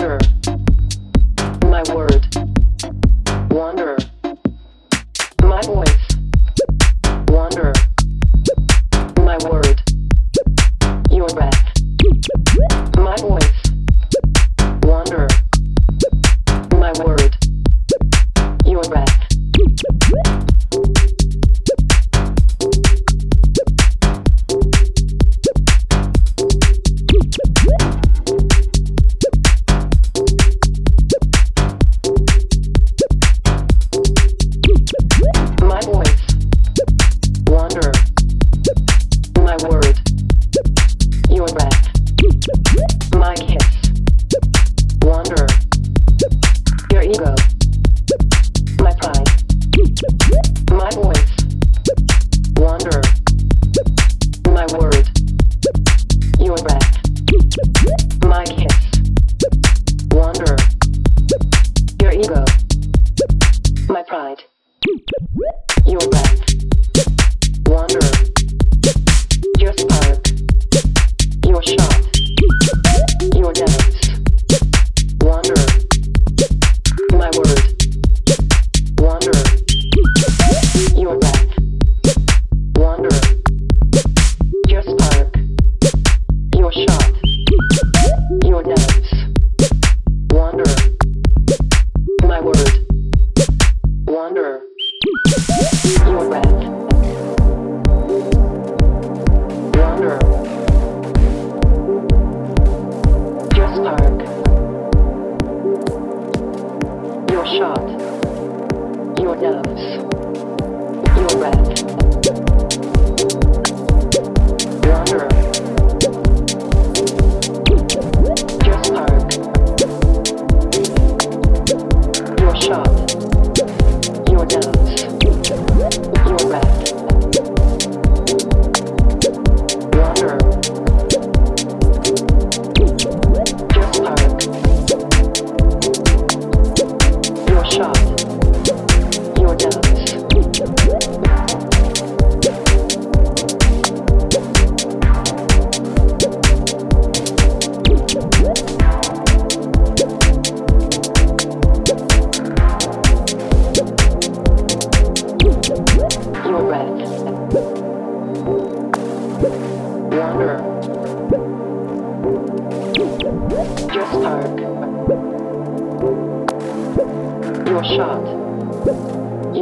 her.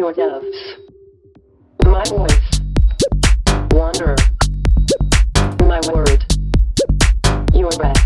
your doves. My voice. Wanderer. My word. Your breath.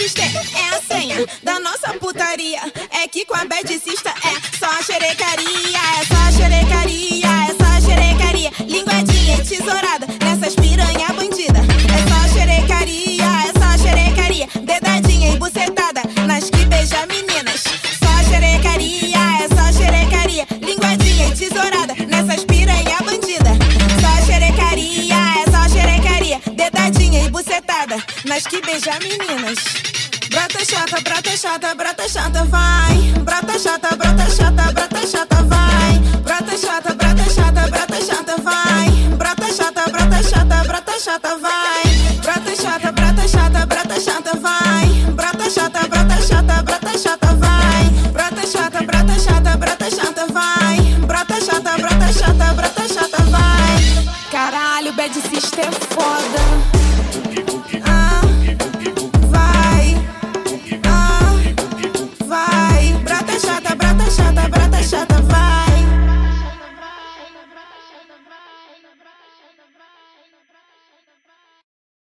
you step.